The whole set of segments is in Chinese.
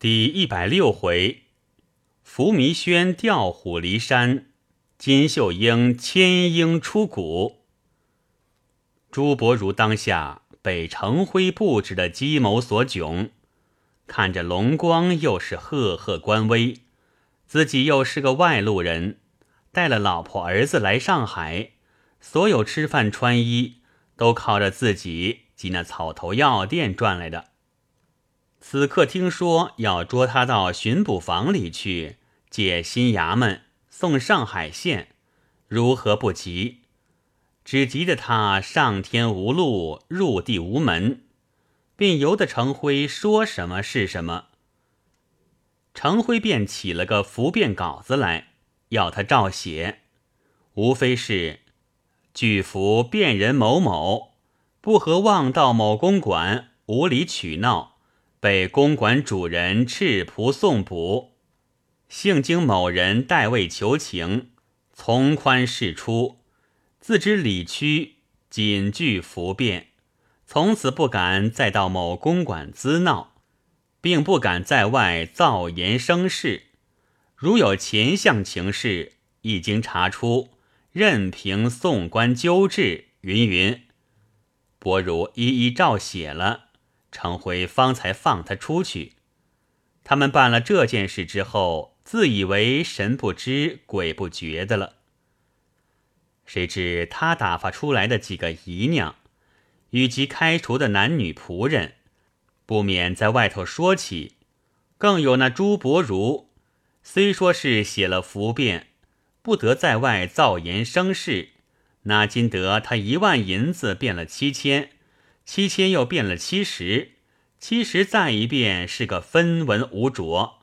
第一百六回，伏弥轩调虎离山，金秀英牵鹰出谷。朱伯儒当下被程辉布置的计谋所窘，看着龙光又是赫赫官威，自己又是个外路人，带了老婆儿子来上海，所有吃饭穿衣都靠着自己及那草头药店赚来的。此刻听说要捉他到巡捕房里去，解新衙门，送上海县，如何不急？只急得他上天无路，入地无门，便由得程辉说什么是什么。程辉便起了个伏辩稿子来，要他照写，无非是拒服辩人某某不合望到某公馆，无理取闹。被公馆主人赤仆送捕，幸经某人代位求情，从宽释出，自知理屈，谨具服辩，从此不敢再到某公馆滋闹，并不敢在外造言生事。如有前项情事，一经查出，任凭送官纠治。云云，伯如一一照写了。程辉方才放他出去。他们办了这件事之后，自以为神不知鬼不觉的了。谁知他打发出来的几个姨娘，与其开除的男女仆人，不免在外头说起。更有那朱伯儒，虽说是写了符辩，不得在外造言生事，哪经得他一万银子变了七千。七千又变了七十，七十再一变是个分文无着，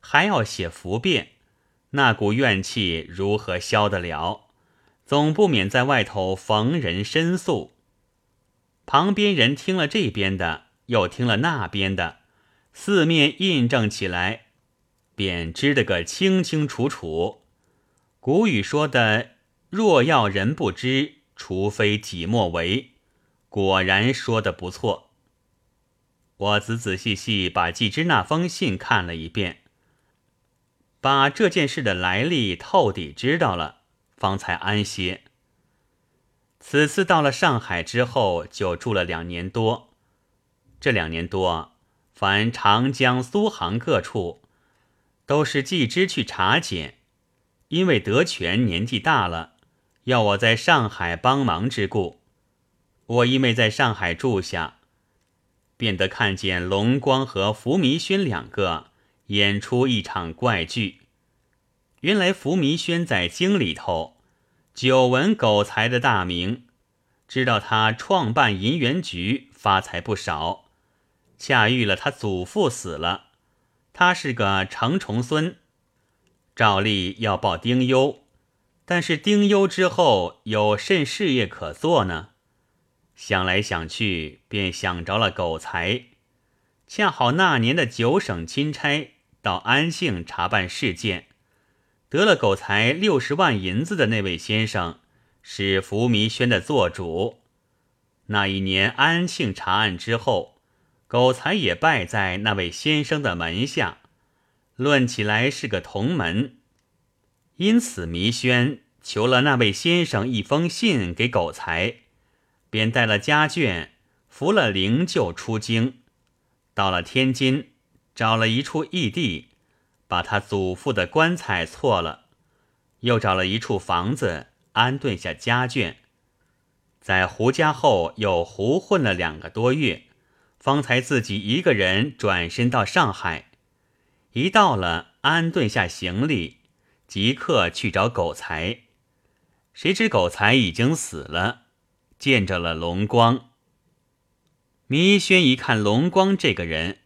还要写符辩，那股怨气如何消得了？总不免在外头逢人申诉。旁边人听了这边的，又听了那边的，四面印证起来，便知得个清清楚楚。古语说的“若要人不知，除非己莫为”。果然说的不错。我仔仔细细把季之那封信看了一遍，把这件事的来历透底知道了，方才安歇。此次到了上海之后，就住了两年多。这两年多，凡长江、苏杭各处，都是季之去查检，因为德全年纪大了，要我在上海帮忙之故。我因为在上海住下，便得看见龙光和伏弥轩两个演出一场怪剧。原来伏弥轩在京里头久闻狗才的大名，知道他创办银元局发财不少，恰遇了他祖父死了，他是个承重孙，照例要报丁忧，但是丁忧之后有甚事业可做呢？想来想去，便想着了狗才。恰好那年的九省钦差到安庆查办事件，得了狗才六十万银子的那位先生是福弥轩的做主。那一年安庆查案之后，狗才也拜在那位先生的门下，论起来是个同门。因此，弥轩求了那位先生一封信给狗才。便带了家眷，扶了灵柩出京，到了天津，找了一处异地，把他祖父的棺材错了，又找了一处房子安顿下家眷，在胡家后又胡混了两个多月，方才自己一个人转身到上海，一到了安顿下行李，即刻去找狗才，谁知狗才已经死了。见着了龙光，弥轩一看龙光这个人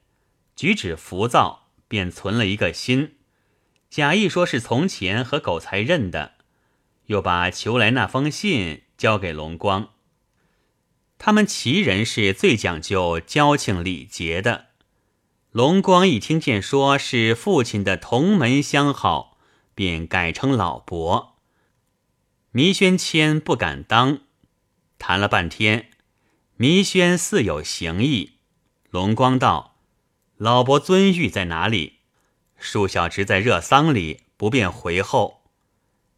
举止浮躁，便存了一个心，假意说是从前和狗才认的，又把求来那封信交给龙光。他们齐人是最讲究交情礼节的。龙光一听见说是父亲的同门相好，便改称老伯。弥轩谦不敢当。谈了半天，弥轩似有行意。龙光道：“老伯尊玉在哪里？恕小侄在热丧里，不便回后。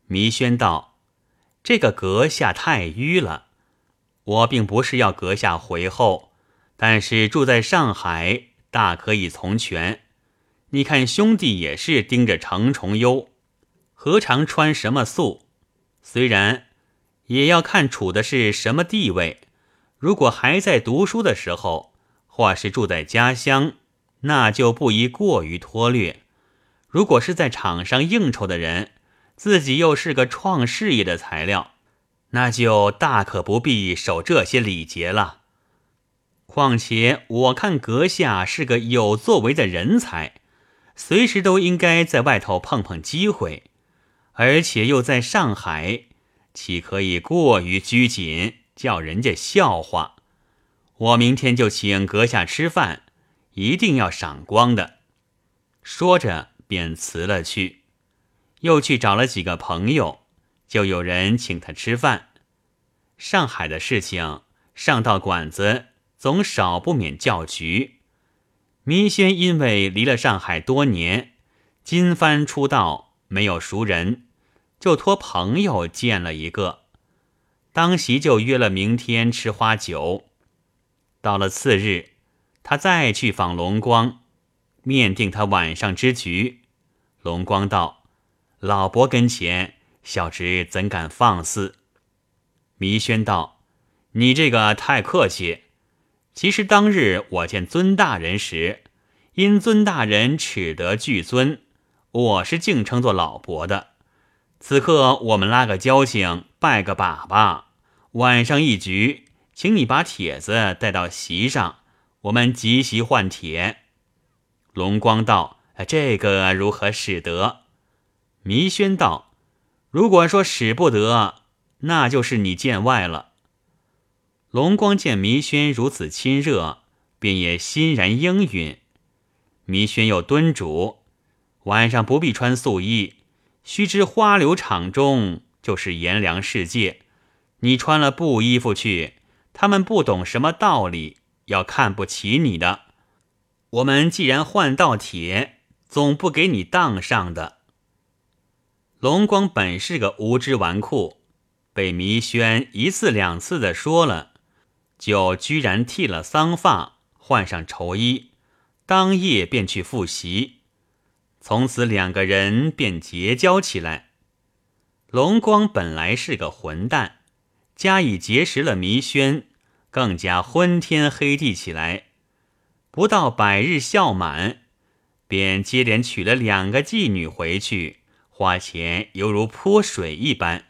弥轩道：“这个阁下太迂了，我并不是要阁下回后，但是住在上海，大可以从权。你看兄弟也是盯着程重优，何尝穿什么素？虽然也要看处的是什么地位。如果还在读书的时候，或是住在家乡。”那就不宜过于拖略。如果是在场上应酬的人，自己又是个创事业的材料，那就大可不必守这些礼节了。况且我看阁下是个有作为的人才，随时都应该在外头碰碰机会，而且又在上海，岂可以过于拘谨，叫人家笑话？我明天就请阁下吃饭。一定要赏光的，说着便辞了去，又去找了几个朋友，就有人请他吃饭。上海的事情，上到馆子总少不免叫局。弥轩因为离了上海多年，金帆出道没有熟人，就托朋友见了一个，当席就约了明天吃花酒。到了次日。他再去访龙光，面定他晚上之局。龙光道：“老伯跟前，小侄怎敢放肆？”弥轩道：“你这个太客气。其实当日我见尊大人时，因尊大人耻得巨尊，我是敬称作老伯的。此刻我们拉个交情，拜个把把，晚上一局，请你把帖子带到席上。”我们即席换帖。龙光道：“这个如何使得？”弥轩道：“如果说使不得，那就是你见外了。”龙光见弥轩如此亲热，便也欣然应允。弥轩又敦嘱：“晚上不必穿素衣，须知花柳场中就是炎凉世界，你穿了布衣服去，他们不懂什么道理。”要看不起你的，我们既然换道铁，总不给你当上的。龙光本是个无知纨绔，被弥轩一次两次的说了，就居然剃了丧发，换上绸衣，当夜便去复习。从此两个人便结交起来。龙光本来是个混蛋，加以结识了弥轩。更加昏天黑地起来，不到百日孝满，便接连娶了两个妓女回去，花钱犹如泼水一般。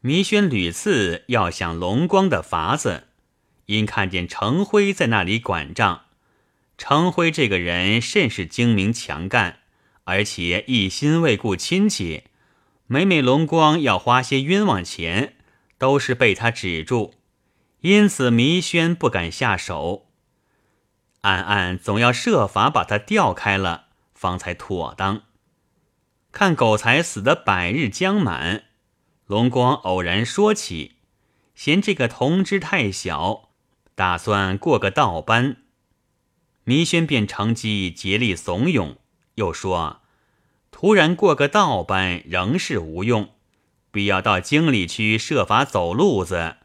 弥轩屡次要想龙光的法子，因看见程辉在那里管账，程辉这个人甚是精明强干，而且一心为顾亲戚，每每龙光要花些冤枉钱，都是被他止住。因此，弥轩不敢下手，暗暗总要设法把他调开了，方才妥当。看狗才死的百日将满，龙光偶然说起，嫌这个童枝太小，打算过个道班。弥轩便乘机竭力怂恿，又说：突然过个道班仍是无用，必要到京里去设法走路子。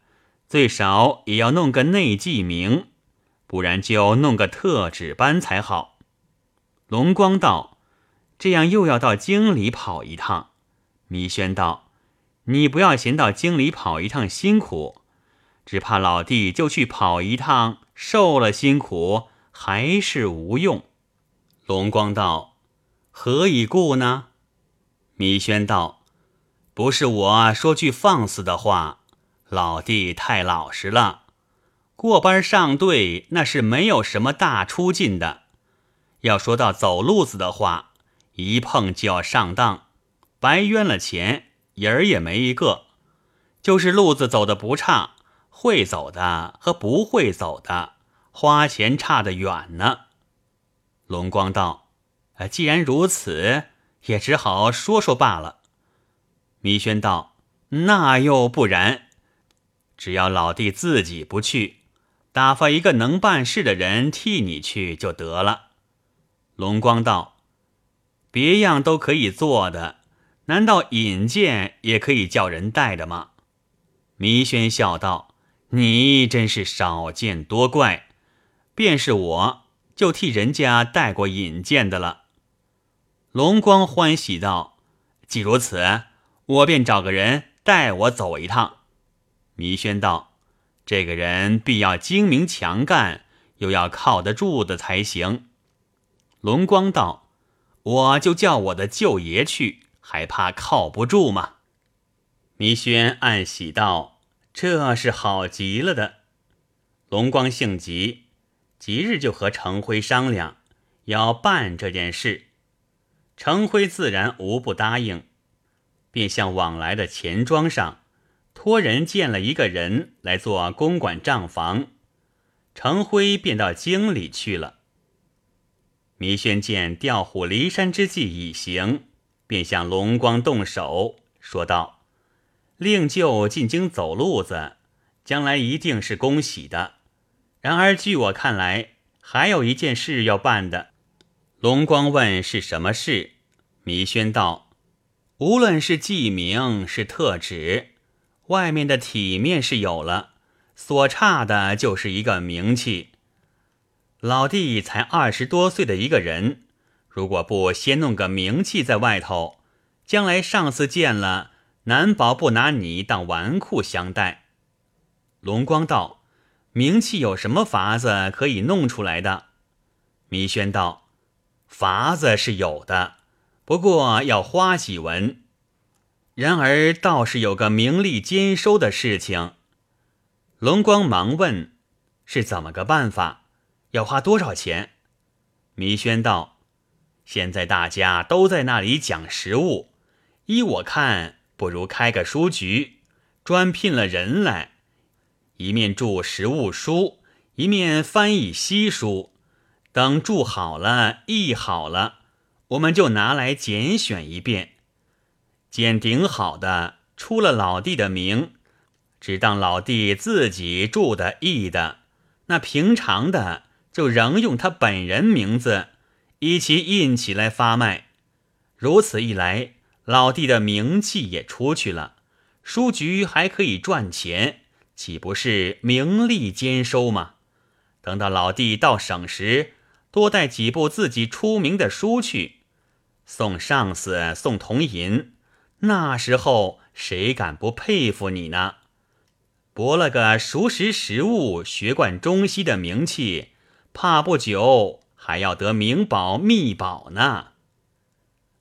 最少也要弄个内记名，不然就弄个特指班才好。龙光道：“这样又要到京里跑一趟。”弥轩道：“你不要嫌到京里跑一趟辛苦，只怕老弟就去跑一趟，受了辛苦还是无用。”龙光道：“何以故呢？”弥轩道：“不是我说句放肆的话。”老弟太老实了，过班上队那是没有什么大出进的。要说到走路子的话，一碰就要上当，白冤了钱，人儿也没一个。就是路子走的不差，会走的和不会走的，花钱差得远呢。龙光道：“既然如此，也只好说说罢了。”弥轩道：“那又不然。”只要老弟自己不去，打发一个能办事的人替你去就得了。”龙光道：“别样都可以做的，难道引荐也可以叫人带的吗？”弥轩笑道：“你真是少见多怪，便是我就替人家带过引荐的了。”龙光欢喜道：“既如此，我便找个人带我走一趟。”弥轩道：“这个人必要精明强干，又要靠得住的才行。”龙光道：“我就叫我的舅爷去，还怕靠不住吗？”弥轩暗喜道：“这是好极了的。”龙光性急，即日就和程辉商量，要办这件事。程辉自然无不答应，便向往来的钱庄上托人见了一个人来做公馆账房。程辉便到京里去了。弥轩见调虎离山之计已行，便向龙光动手，说道：“令舅进京走路子，将来一定是恭喜的。然而据我看来，还有一件事要办的。”龙光问是什么事，弥轩道：“无论是记名是特旨，外面的体面是有了，所差的就是一个名气。”老弟才二十多岁的一个人，如果不先弄个名气在外头，将来上司见了，难保不拿你当纨绔相待。龙光道：“名气有什么法子可以弄出来的？”弥轩道：“法子是有的，不过要花几文。然而倒是有个名利兼收的事情。”龙光忙问：“是怎么个办法？”要花多少钱？弥轩道：“现在大家都在那里讲实物，依我看，不如开个书局，专聘了人来，一面著实物书，一面翻译西书。等著好了，译好了，我们就拿来拣选一遍，拣顶好的，出了老弟的名，只当老弟自己著的译的。那平常的。”就仍用他本人名字，一起印起来发卖。如此一来，老弟的名气也出去了，书局还可以赚钱，岂不是名利兼收吗？等到老弟到省时，多带几部自己出名的书去，送上司，送铜银。那时候谁敢不佩服你呢？博了个熟识时务、学贯中西的名气。怕不久还要得名宝秘宝呢。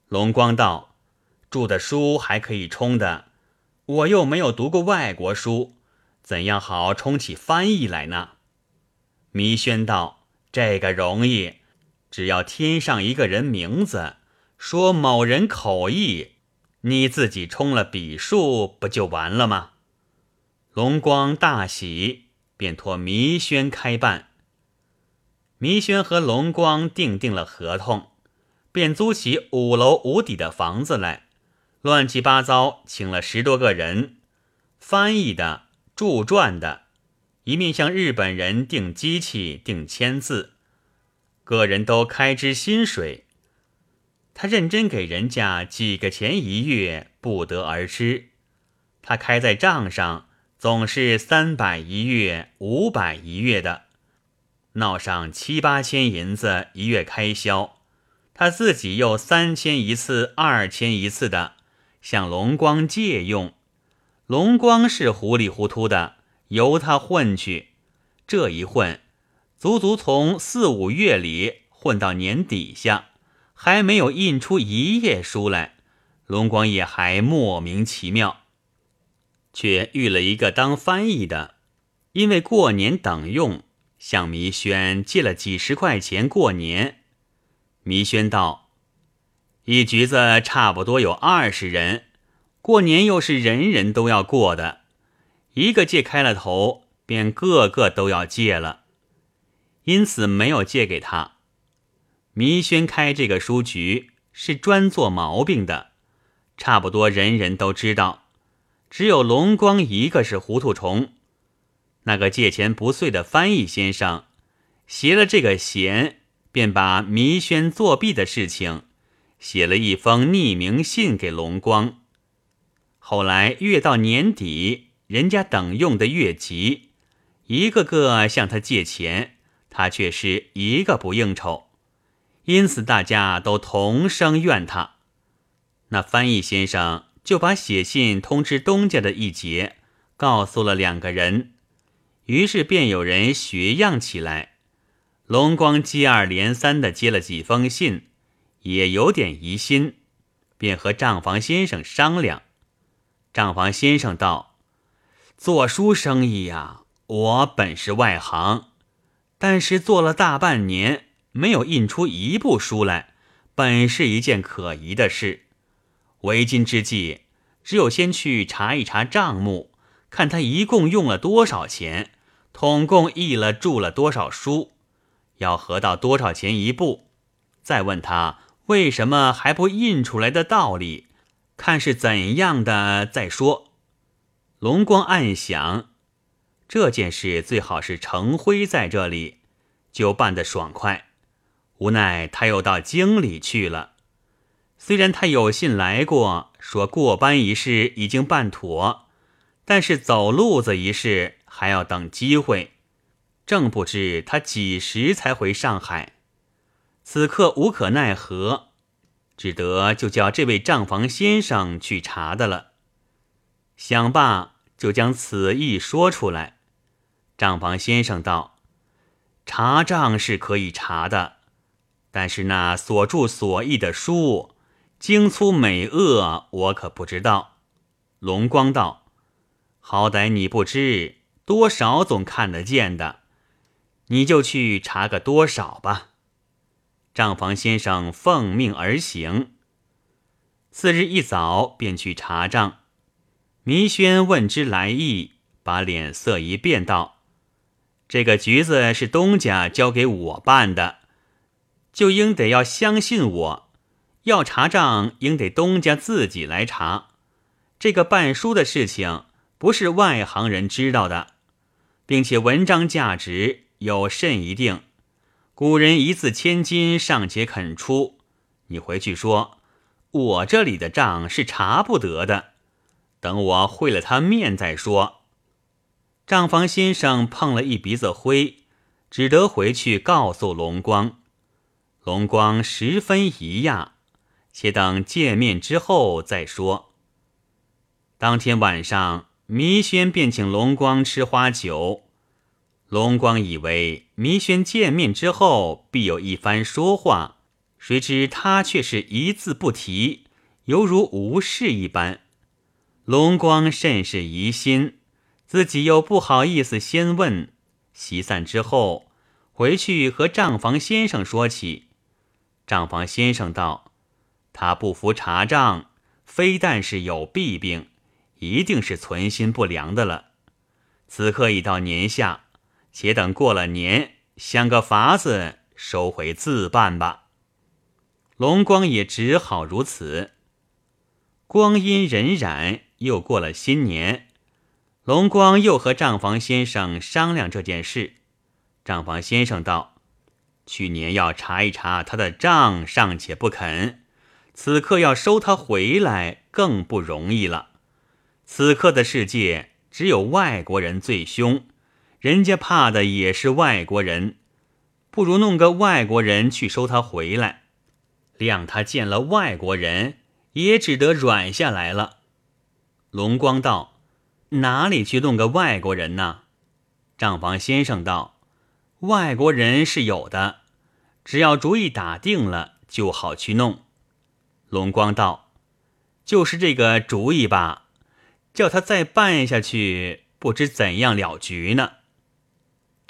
龙光道：“著的书还可以充的，我又没有读过外国书，怎样好充起翻译来呢？”弥轩道：“这个容易，只要添上一个人名字，说某人口译，你自己充了笔数，不就完了吗？”龙光大喜，便托弥轩开办。弥轩和龙光订定了合同，便租起五楼五底的房子来，乱七八糟请了十多个人，翻译的、铸撰的，一面向日本人订机器、订签字，个人都开支薪水。他认真给人家几个钱一月，不得而知。他开在账上，总是三百一月、五百一月的。闹上七八千银子一月开销，他自己又三千一次、二千一次的向龙光借用。龙光是糊里糊涂的，由他混去。这一混，足足从四五月里混到年底下，还没有印出一页书来。龙光也还莫名其妙，却遇了一个当翻译的，因为过年等用。向弥轩借了几十块钱过年。弥轩道：“一局子差不多有二十人，过年又是人人都要过的，一个借开了头，便个个都要借了，因此没有借给他。弥轩开这个书局是专做毛病的，差不多人人都知道，只有龙光一个是糊涂虫。”那个借钱不遂的翻译先生，携了这个闲，便把弥轩作弊的事情，写了一封匿名信给龙光。后来越到年底，人家等用的越急，一个个向他借钱，他却是一个不应酬，因此大家都同声怨他。那翻译先生就把写信通知东家的一节，告诉了两个人。于是便有人学样起来，龙光接二连三的接了几封信，也有点疑心，便和账房先生商量。账房先生道：“做书生意呀，我本是外行，但是做了大半年，没有印出一部书来，本是一件可疑的事。为今之计，只有先去查一查账目，看他一共用了多少钱。”统共译了著了多少书？要合到多少钱一部？再问他为什么还不印出来的道理，看是怎样的再说。龙光暗想，这件事最好是程辉在这里，就办得爽快。无奈他又到京里去了。虽然他有信来过，说过班一事已经办妥，但是走路子一事。还要等机会，正不知他几时才回上海。此刻无可奈何，只得就叫这位账房先生去查的了。想罢，就将此意说出来。账房先生道：“查账是可以查的，但是那所著所译的书，精粗美恶，我可不知道。”龙光道：“好歹你不知。”多少总看得见的，你就去查个多少吧。账房先生奉命而行。次日一早便去查账。弥轩问之来意，把脸色一变，道：“这个局子是东家交给我办的，就应得要相信我。要查账，应得东家自己来查。这个办书的事情，不是外行人知道的。”并且文章价值有甚一定？古人一字千金尚且肯出，你回去说，我这里的账是查不得的。等我会了他面再说。账房先生碰了一鼻子灰，只得回去告诉龙光。龙光十分疑讶，且等见面之后再说。当天晚上。弥轩便请龙光吃花酒，龙光以为弥轩见面之后必有一番说话，谁知他却是一字不提，犹如无事一般。龙光甚是疑心，自己又不好意思先问。席散之后，回去和账房先生说起。账房先生道：“他不服查账，非但是有弊病。”一定是存心不良的了。此刻已到年下，且等过了年，想个法子收回自办吧。龙光也只好如此。光阴荏苒，又过了新年，龙光又和账房先生商量这件事。账房先生道：“去年要查一查他的账，尚且不肯，此刻要收他回来，更不容易了。”此刻的世界，只有外国人最凶，人家怕的也是外国人。不如弄个外国人去收他回来，谅他见了外国人，也只得软下来了。龙光道：“哪里去弄个外国人呢？”账房先生道：“外国人是有的，只要主意打定了，就好去弄。”龙光道：“就是这个主意吧。”叫他再办下去，不知怎样了局呢。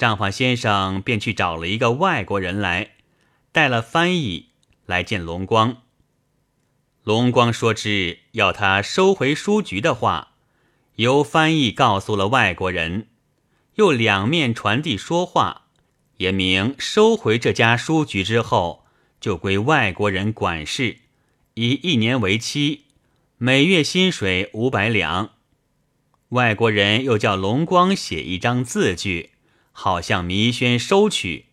账房先生便去找了一个外国人来，带了翻译来见龙光。龙光说之要他收回书局的话，由翻译告诉了外国人，又两面传递说话，也明收回这家书局之后，就归外国人管事，以一年为期。每月薪水五百两。外国人又叫龙光写一张字据，好向弥轩收取。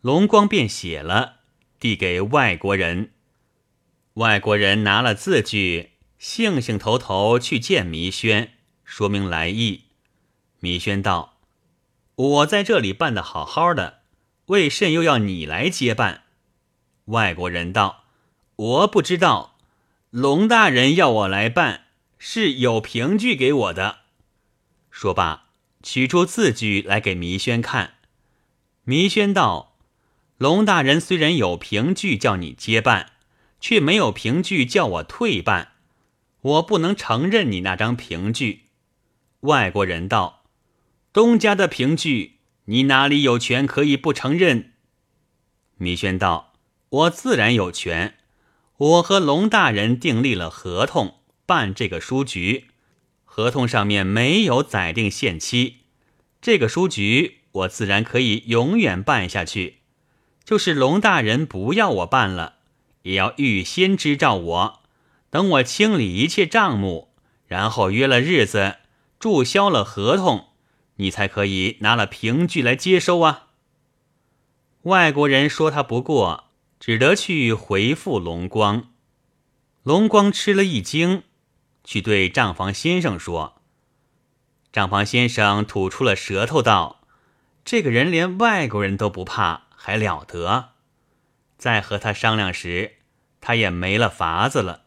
龙光便写了，递给外国人。外国人拿了字据，兴兴头头去见弥轩，说明来意。弥轩道：“我在这里办得好好的，为甚又要你来接办？”外国人道：“我不知道，龙大人要我来办。”是有凭据给我的。说罢，取出字据来给弥轩看。弥轩道：“龙大人虽然有凭据叫你接办，却没有凭据叫我退办，我不能承认你那张凭据。”外国人道：“东家的凭据，你哪里有权可以不承认？”弥轩道：“我自然有权。我和龙大人订立了合同。”办这个书局，合同上面没有载定限期，这个书局我自然可以永远办下去。就是龙大人不要我办了，也要预先支召我，等我清理一切账目，然后约了日子，注销了合同，你才可以拿了凭据来接收啊。外国人说他不过，只得去回复龙光。龙光吃了一惊。去对账房先生说。账房先生吐出了舌头道：“这个人连外国人都不怕，还了得？”再和他商量时，他也没了法子了。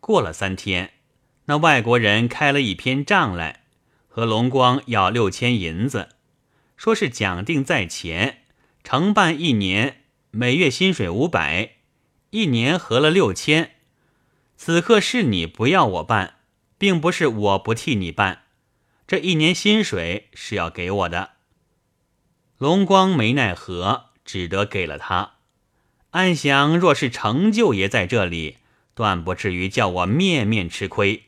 过了三天，那外国人开了一篇账来，和龙光要六千银子，说是讲定在前，承办一年，每月薪水五百，一年合了六千。此刻是你不要我办，并不是我不替你办。这一年薪水是要给我的。龙光没奈何，只得给了他。暗想，若是成就爷在这里，断不至于叫我面面吃亏。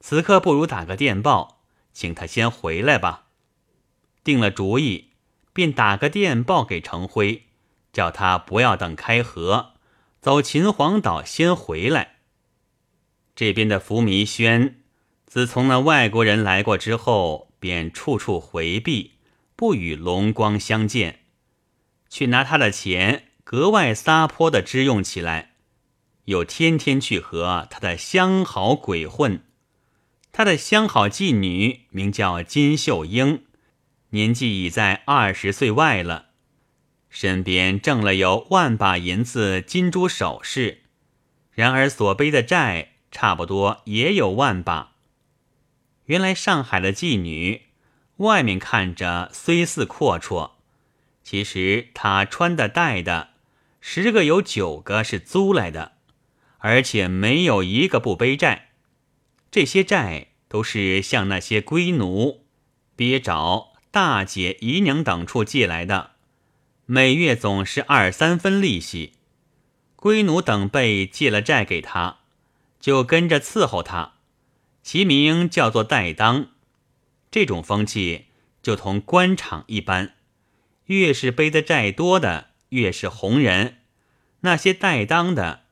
此刻不如打个电报，请他先回来吧。定了主意，便打个电报给程辉，叫他不要等开河，走秦皇岛先回来。这边的福弥轩，自从那外国人来过之后，便处处回避，不与龙光相见，却拿他的钱格外撒泼的支用起来，又天天去和他的相好鬼混。他的相好妓女名叫金秀英，年纪已在二十岁外了，身边挣了有万把银子金珠首饰，然而所背的债。差不多也有万把。原来上海的妓女，外面看着虽似阔绰，其实她穿的戴的，十个有九个是租来的，而且没有一个不背债。这些债都是向那些龟奴、鳖爪、大姐、姨娘等处借来的，每月总是二三分利息。龟奴等辈借了债给他。就跟着伺候他，其名叫做代当。这种风气就同官场一般，越是背的债多的，越是红人。那些带当的，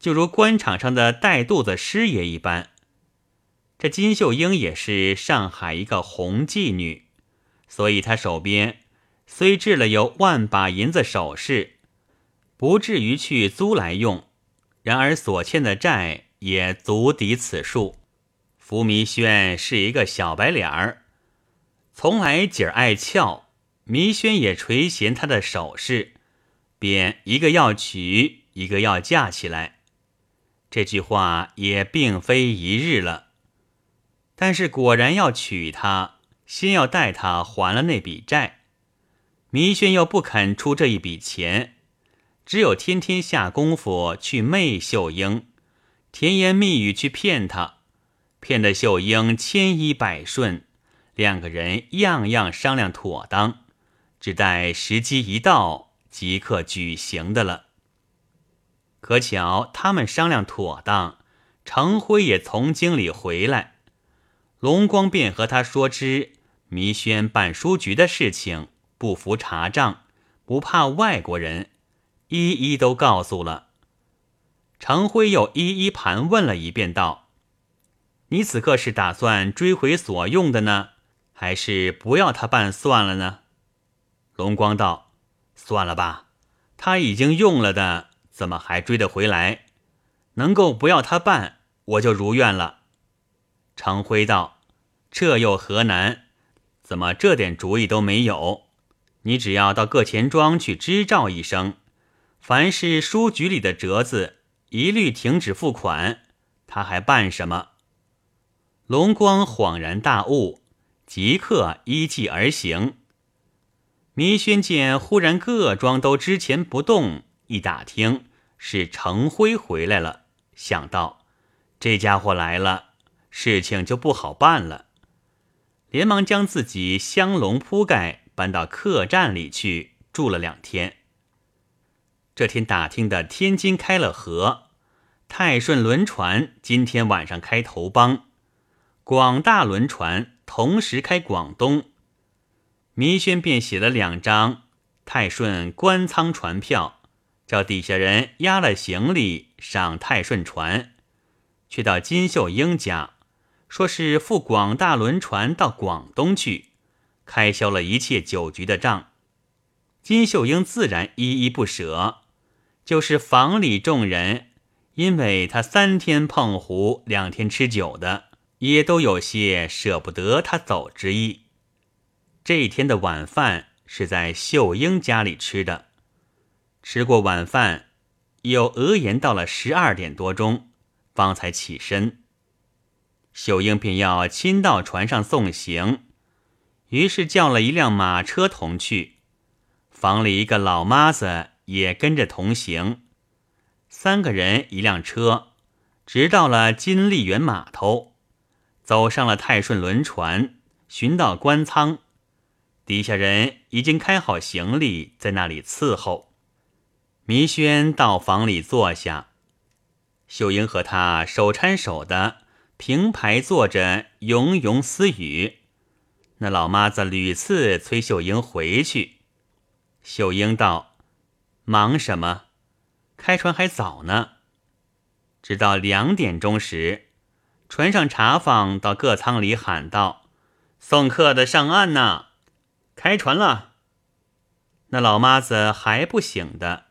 就如官场上的带肚子师爷一般。这金秀英也是上海一个红妓女，所以她手边虽置了有万把银子首饰，不至于去租来用。然而所欠的债。也足抵此数。福弥轩是一个小白脸儿，从来姐儿爱俏。弥轩也垂涎他的首饰，便一个要娶，一个要嫁起来。这句话也并非一日了，但是果然要娶她，先要带她还了那笔债。弥轩又不肯出这一笔钱，只有天天下功夫去媚秀英。甜言蜜语去骗他，骗得秀英千依百顺，两个人样样商量妥当，只待时机一到，即刻举行的了。可巧他们商量妥当，程辉也从京里回来，龙光便和他说知弥轩办书局的事情，不服查账，不怕外国人，一一都告诉了。常辉又一一盘问了一遍，道：“你此刻是打算追回所用的呢，还是不要他办算了呢？”龙光道：“算了吧，他已经用了的，怎么还追得回来？能够不要他办，我就如愿了。”常辉道：“这又何难？怎么这点主意都没有？你只要到各钱庄去支照一声，凡是书局里的折子，一律停止付款。他还办什么？”龙光恍然大悟，即刻依计而行。弥轩见忽然各庄都支钱不动，一打听是程辉回来了，想到这家伙来了。事情就不好办了，连忙将自己香笼铺盖搬到客栈里去住了两天。这天打听的天津开了河，泰顺轮船今天晚上开头帮，广大轮船同时开广东。弥轩便写了两张泰顺官仓船票，叫底下人押了行李上泰顺船，去到金秀英家。说是赴广大轮船到广东去，开销了一切酒局的账。金秀英自然依依不舍，就是房里众人，因为他三天碰壶，两天吃酒的，也都有些舍不得他走之意。这一天的晚饭是在秀英家里吃的，吃过晚饭，又额言到了十二点多钟，方才起身。秀英便要亲到船上送行，于是叫了一辆马车同去。房里一个老妈子也跟着同行，三个人一辆车，直到了金丽园码头，走上了泰顺轮船，寻到官仓，底下人已经开好行李，在那里伺候。弥轩到房里坐下，秀英和他手搀手的。平排坐着，喁喁私语。那老妈子屡次催秀英回去。秀英道：“忙什么？开船还早呢。”直到两点钟时，船上茶坊到各舱里喊道：“送客的上岸呐，开船了。”那老妈子还不醒的，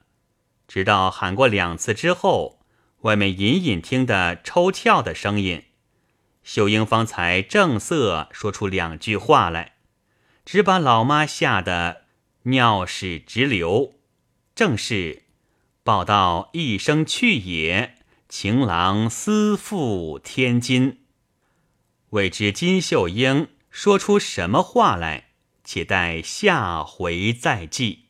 直到喊过两次之后，外面隐隐听得抽跳的声音。秀英方才正色说出两句话来，只把老妈吓得尿屎直流。正是报道一声去也，情郎思赴天津。未知金秀英说出什么话来，且待下回再记。